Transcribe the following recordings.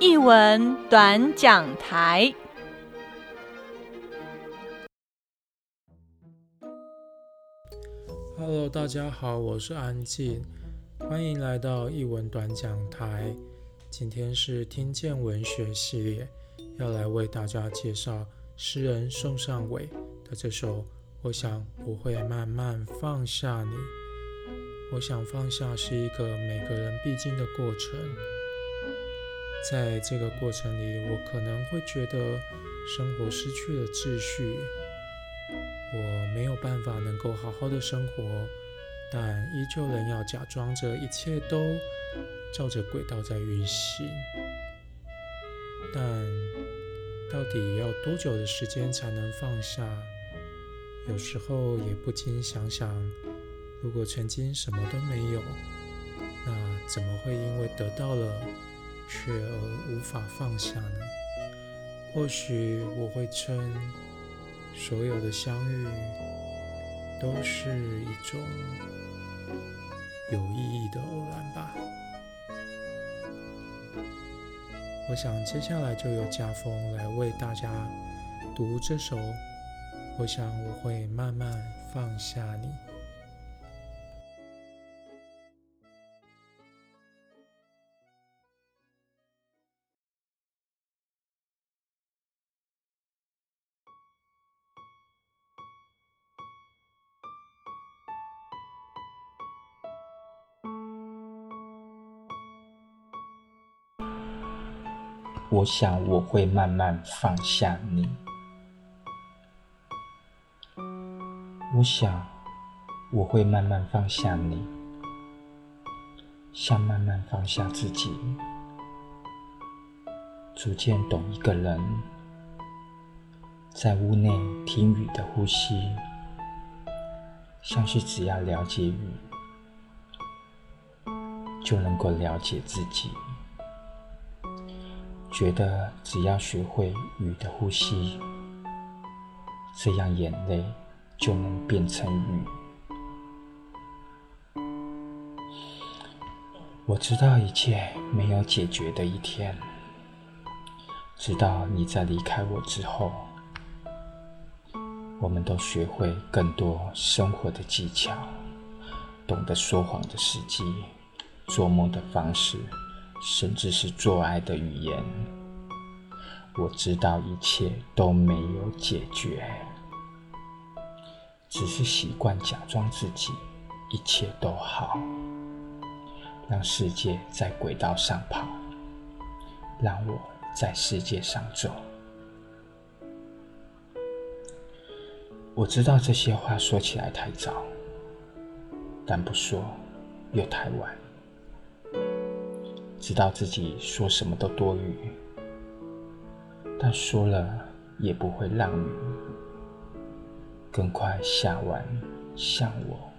译文短讲台。Hello，大家好，我是安静，欢迎来到译文短讲台。今天是听见文学系列，要来为大家介绍诗人宋尚伟的这首《我想我会慢慢放下你》。我想放下是一个每个人必经的过程，在这个过程里，我可能会觉得生活失去了秩序，我没有办法能够好好的生活，但依旧仍要假装着一切都照着轨道在运行。但到底要多久的时间才能放下？有时候也不禁想想。如果曾经什么都没有，那怎么会因为得到了却而无法放下呢？或许我会称所有的相遇都是一种有意义的偶然吧。我想接下来就由家风来为大家读这首。我想我会慢慢放下你。我想我会慢慢放下你。我想我会慢慢放下你，像慢慢放下自己，逐渐懂一个人，在屋内听雨的呼吸，像是只要了解雨，就能够了解自己。觉得只要学会雨的呼吸，这样眼泪就能变成雨。我知道一切没有解决的一天，直到你在离开我之后，我们都学会更多生活的技巧，懂得说谎的时机，做梦的方式。甚至是做爱的语言，我知道一切都没有解决，只是习惯假装自己一切都好，让世界在轨道上跑，让我在世界上走。我知道这些话说起来太早，但不说又太晚。知道自己说什么都多余，但说了也不会让你更快下完。像我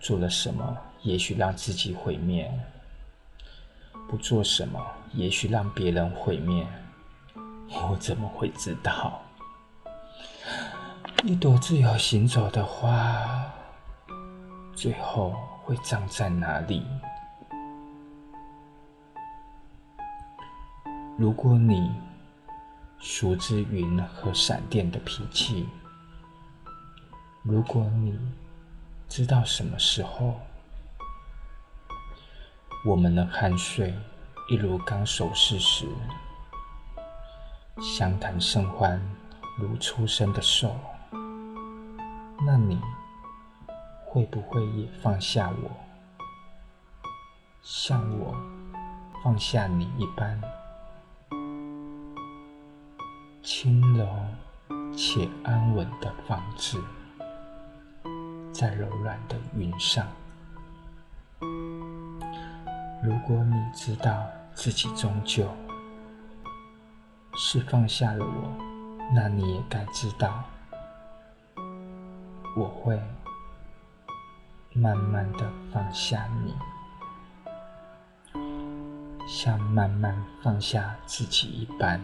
做了什么，也许让自己毁灭；不做什么，也许让别人毁灭。我怎么会知道？一朵自由行走的花，最后会葬在哪里？如果你熟知云和闪电的脾气，如果你知道什么时候我们的酣睡一如刚熟视时，相谈甚欢如初生的兽，那你会不会也放下我，像我放下你一般？轻柔且安稳的放置在柔软的云上。如果你知道自己终究是放下了我，那你也该知道，我会慢慢的放下你，像慢慢放下自己一般。